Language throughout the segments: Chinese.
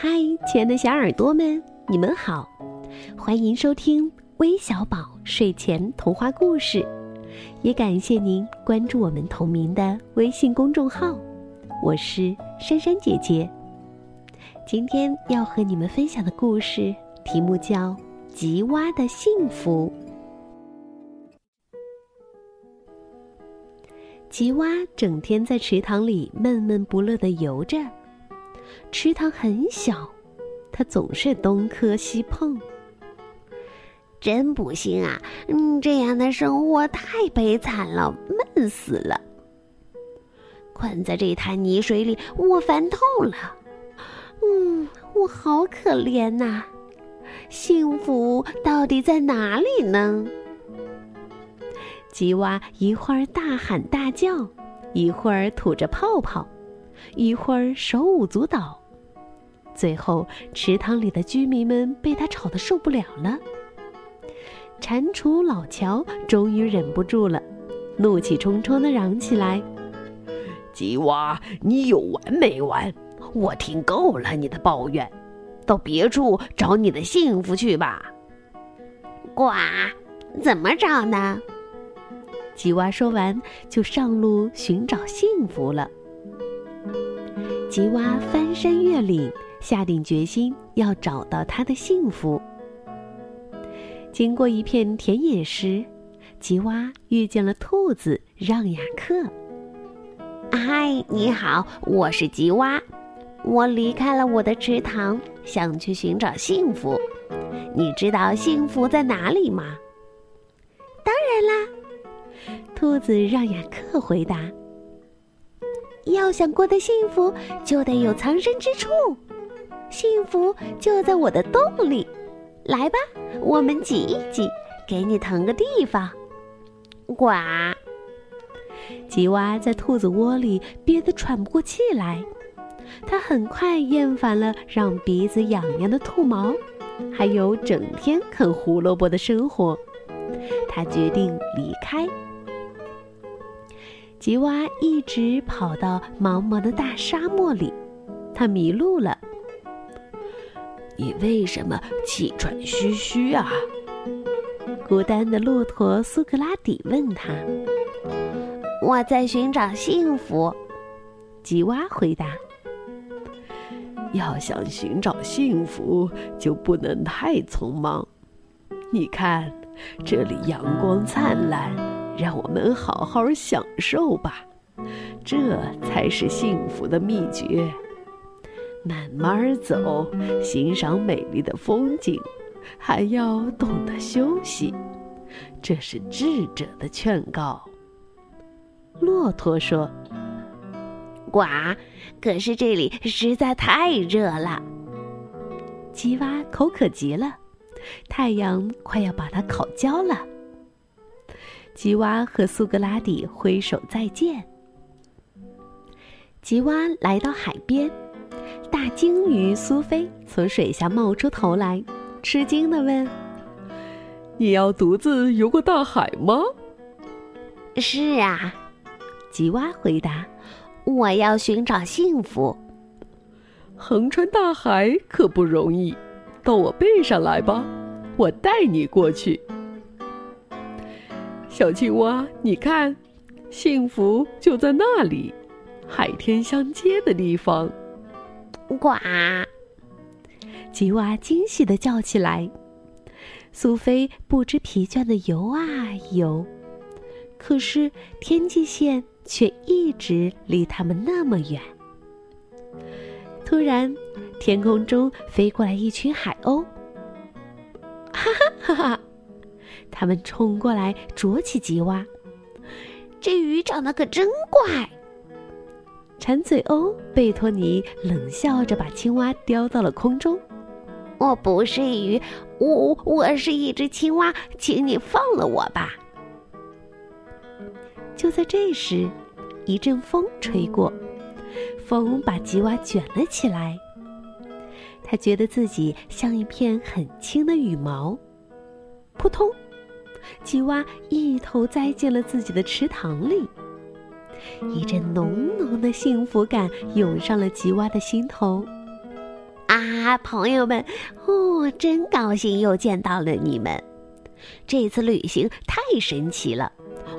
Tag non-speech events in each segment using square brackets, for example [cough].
嗨，亲爱的小耳朵们，你们好，欢迎收听微小宝睡前童话故事，也感谢您关注我们同名的微信公众号。我是珊珊姐姐，今天要和你们分享的故事题目叫《吉蛙的幸福》。吉蛙整天在池塘里闷闷不乐地游着。池塘很小，它总是东磕西碰。真不行啊！嗯，这样的生活太悲惨了，闷死了。困在这滩泥水里，我烦透了。嗯，我好可怜呐！幸福到底在哪里呢？吉娃一会儿大喊大叫，一会儿吐着泡泡。一会儿手舞足蹈，最后池塘里的居民们被他吵得受不了了。蟾蜍老乔终于忍不住了，怒气冲冲地嚷起来：“吉娃，你有完没完？我听够了你的抱怨，到别处找你的幸福去吧。”呱，怎么找呢？吉娃说完，就上路寻找幸福了。吉娃翻山越岭，下定决心要找到他的幸福。经过一片田野时，吉娃遇见了兔子让雅克。嗨，你好，我是吉娃。我离开了我的池塘，想去寻找幸福。你知道幸福在哪里吗？当然啦，兔子让雅克回答。要想过得幸福，就得有藏身之处。幸福就在我的洞里。来吧，我们挤一挤，给你腾个地方。呱！吉娃在兔子窝里憋得喘不过气来。他很快厌烦了让鼻子痒痒的兔毛，还有整天啃胡萝卜的生活。他决定离开。吉娃一直跑到茫茫的大沙漠里，他迷路了。你为什么气喘吁吁啊？孤单的骆驼苏格拉底问他。我在寻找幸福。吉娃回答。要想寻找幸福，就不能太匆忙。你看，这里阳光灿烂。让我们好好享受吧，这才是幸福的秘诀。慢慢走，欣赏美丽的风景，还要懂得休息，这是智者的劝告。骆驼说：“呱，可是这里实在太热了。”吉蛙口渴极了，太阳快要把它烤焦了。吉娃和苏格拉底挥手再见。吉娃来到海边，大鲸鱼苏菲从水下冒出头来，吃惊地问：“你要独自游过大海吗？”“是啊。”吉娃回答，“我要寻找幸福。”“横穿大海可不容易，到我背上来吧，我带你过去。”小青蛙，你看，幸福就在那里，海天相接的地方。呱！吉蛙惊喜的叫起来。苏菲不知疲倦的游啊游，可是天际线却一直离他们那么远。突然，天空中飞过来一群海鸥。哈哈哈哈！他们冲过来啄起吉蛙，这鱼长得可真怪。馋嘴鸥贝托尼冷笑着把青蛙叼到了空中。我不是鱼，我我是一只青蛙，请你放了我吧。就在这时，一阵风吹过，风把吉娃卷了起来。他觉得自己像一片很轻的羽毛，扑通。吉蛙一头栽进了自己的池塘里，一阵浓浓的幸福感涌上了吉蛙的心头。啊，啊，朋友们，哦，真高兴又见到了你们。这次旅行太神奇了，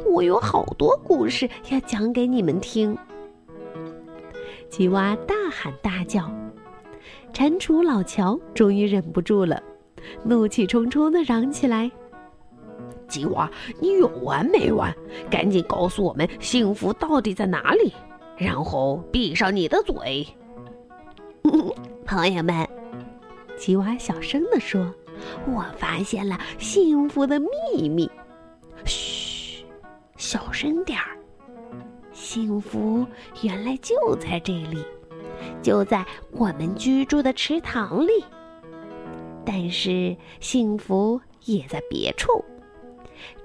我有好多故事要讲给你们听。吉娃大喊大叫，蟾蜍老乔终于忍不住了，怒气冲冲地嚷起来：“吉娃，你有完没完？赶紧告诉我们幸福到底在哪里，然后闭上你的嘴！” [laughs] 朋友们，吉娃小声地说：“我发现了幸福的秘密。嘘，小声点儿。幸福原来就在这里，就在我们居住的池塘里。但是幸福也在别处，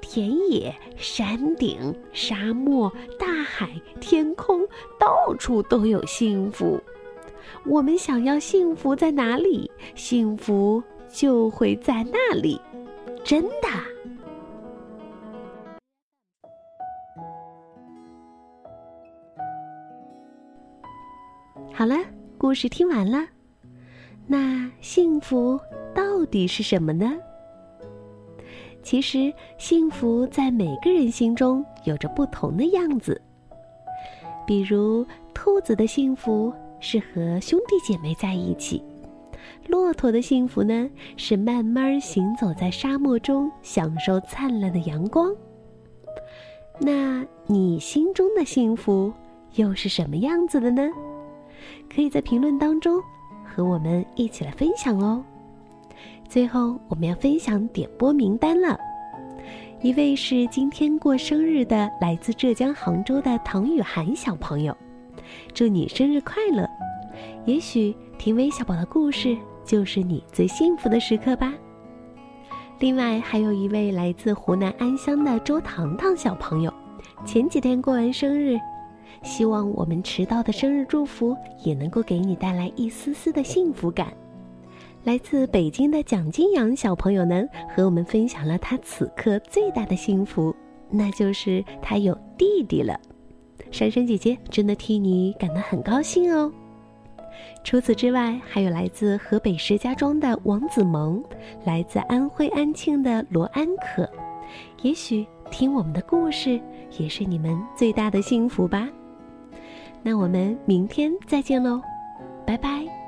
田野、山顶、沙漠、大海、天空，到处都有幸福。”我们想要幸福在哪里，幸福就会在那里，真的。好了，故事听完了。那幸福到底是什么呢？其实，幸福在每个人心中有着不同的样子。比如，兔子的幸福。是和兄弟姐妹在一起，骆驼的幸福呢是慢慢行走在沙漠中，享受灿烂的阳光。那你心中的幸福又是什么样子的呢？可以在评论当中和我们一起来分享哦。最后，我们要分享点播名单了，一位是今天过生日的来自浙江杭州的唐雨涵小朋友。祝你生日快乐！也许听韦小宝的故事就是你最幸福的时刻吧。另外还有一位来自湖南安乡的周糖糖小朋友，前几天过完生日，希望我们迟到的生日祝福也能够给你带来一丝丝的幸福感。来自北京的蒋金阳小朋友呢，和我们分享了他此刻最大的幸福，那就是他有弟弟了。珊珊姐姐真的替你感到很高兴哦。除此之外，还有来自河北石家庄的王子萌，来自安徽安庆的罗安可。也许听我们的故事也是你们最大的幸福吧。那我们明天再见喽，拜拜。